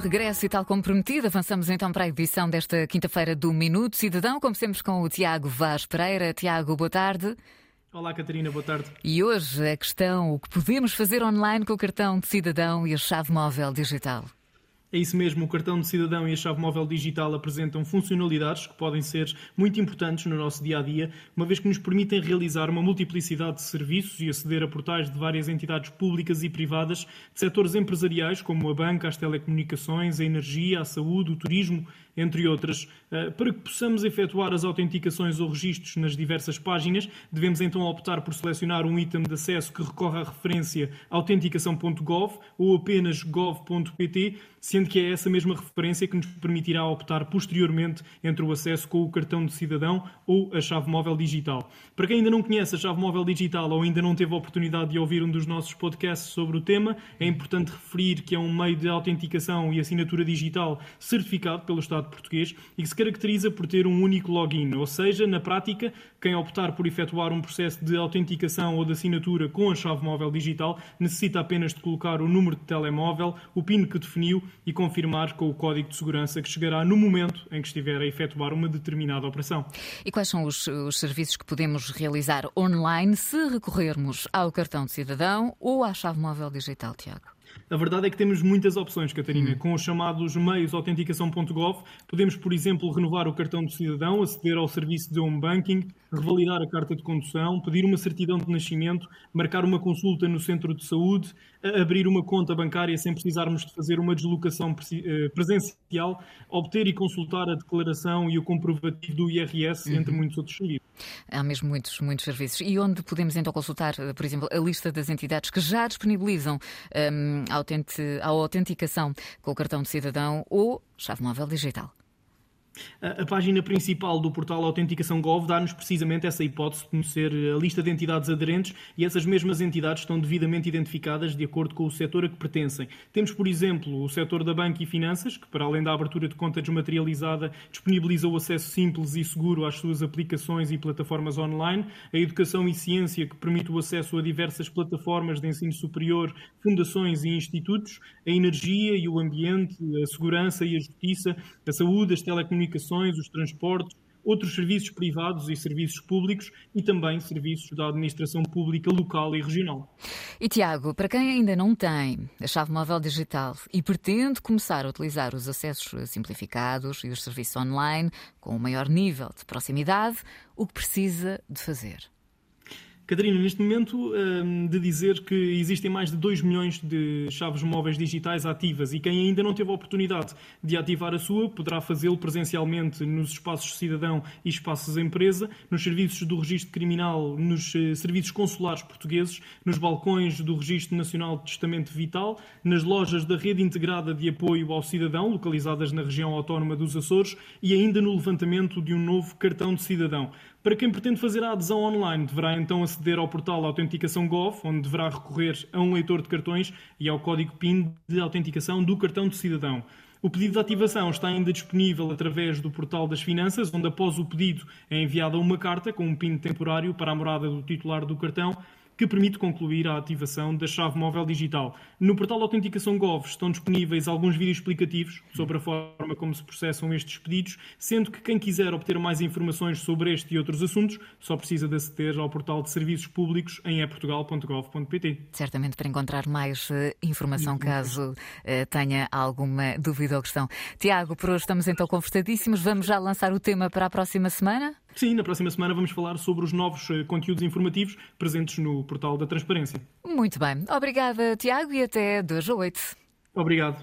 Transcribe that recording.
regresso e tal como prometido, avançamos então para a edição desta quinta-feira do Minuto Cidadão, como sempre com o Tiago Vaz Pereira. Tiago, boa tarde. Olá, Catarina, boa tarde. E hoje a questão: o que podemos fazer online com o cartão de cidadão e a chave móvel digital? É isso mesmo, o cartão de cidadão e a chave móvel digital apresentam funcionalidades que podem ser muito importantes no nosso dia a dia, uma vez que nos permitem realizar uma multiplicidade de serviços e aceder a portais de várias entidades públicas e privadas, de setores empresariais como a banca, as telecomunicações, a energia, a saúde, o turismo, entre outras. Eh, para que possamos efetuar as autenticações ou registros nas diversas páginas, devemos então optar por selecionar um item de acesso que recorre à referência autenticação.gov ou apenas gov.pt, sendo que é essa mesma referência que nos permitirá optar posteriormente entre o acesso com o cartão de cidadão ou a chave móvel digital. Para quem ainda não conhece a chave móvel digital ou ainda não teve a oportunidade de ouvir um dos nossos podcasts sobre o tema, é importante referir que é um meio de autenticação e assinatura digital certificado pelo Estado português e que se caracteriza por ter um único login, ou seja, na prática, quem optar por efetuar um processo de autenticação ou de assinatura com a chave móvel digital necessita apenas de colocar o número de telemóvel, o PIN que definiu e confirmar com o código de segurança que chegará no momento em que estiver a efetuar uma determinada operação. E quais são os, os serviços que podemos realizar online se recorrermos ao cartão de cidadão ou à chave móvel digital, Tiago? A verdade é que temos muitas opções, Catarina. Hum. Com os chamados meios autenticação.gov, podemos, por exemplo, renovar o cartão de cidadão, aceder ao serviço de home banking, revalidar a carta de condução, pedir uma certidão de nascimento, marcar uma consulta no centro de saúde, abrir uma conta bancária sem precisarmos de fazer uma deslocação eh, presencial, obter e consultar a declaração e o comprovativo do IRS, entre uhum. muitos outros serviços. Há mesmo muitos, muitos serviços. E onde podemos então consultar, eh, por exemplo, a lista das entidades que já disponibilizam um, a autenticação com o cartão de cidadão ou chave móvel digital? A, página principal do portal Autenticação Gov dá-nos precisamente essa hipótese de conhecer a lista de entidades aderentes e essas mesmas entidades estão devidamente identificadas de acordo com o setor a que pertencem. Temos, por exemplo, o setor da banca e finanças, que, para além da abertura de conta desmaterializada, disponibiliza o acesso simples e seguro às suas aplicações e plataformas online, a educação e ciência, que permite o acesso a diversas plataformas de ensino superior, fundações e institutos, a energia e o ambiente, a segurança e a justiça, a saúde, as telecomunicações comunicações, os transportes, outros serviços privados e serviços públicos e também serviços da administração pública local e regional. E Tiago, para quem ainda não tem a chave móvel digital e pretende começar a utilizar os acessos simplificados e os serviços online com um maior nível de proximidade, o que precisa de fazer? Catarina, neste momento, hum, de dizer que existem mais de 2 milhões de chaves móveis digitais ativas e quem ainda não teve a oportunidade de ativar a sua poderá fazê-lo presencialmente nos espaços cidadão e espaços empresa, nos serviços do registro criminal, nos eh, serviços consulares portugueses, nos balcões do Registro Nacional de Testamento Vital, nas lojas da Rede Integrada de Apoio ao Cidadão, localizadas na região autónoma dos Açores, e ainda no levantamento de um novo cartão de cidadão. Para quem pretende fazer a adesão online, deverá então aceder ao portal Autenticação Gov, onde deverá recorrer a um leitor de cartões e ao código PIN de autenticação do cartão de cidadão. O pedido de ativação está ainda disponível através do portal das finanças, onde após o pedido é enviada uma carta com um PIN temporário para a morada do titular do cartão que permite concluir a ativação da chave móvel digital. No portal Autenticação Gov estão disponíveis alguns vídeos explicativos sobre a forma como se processam estes pedidos, sendo que quem quiser obter mais informações sobre este e outros assuntos só precisa de aceder ao portal de serviços públicos em eportugal.gov.pt. Certamente para encontrar mais uh, informação caso uh, tenha alguma dúvida ou questão. Tiago, por hoje estamos então conversadíssimos. Vamos já lançar o tema para a próxima semana? Sim, na próxima semana vamos falar sobre os novos eh, conteúdos informativos presentes no portal da Transparência. Muito bem. Obrigada, Tiago, e até 2 a 8. Obrigado.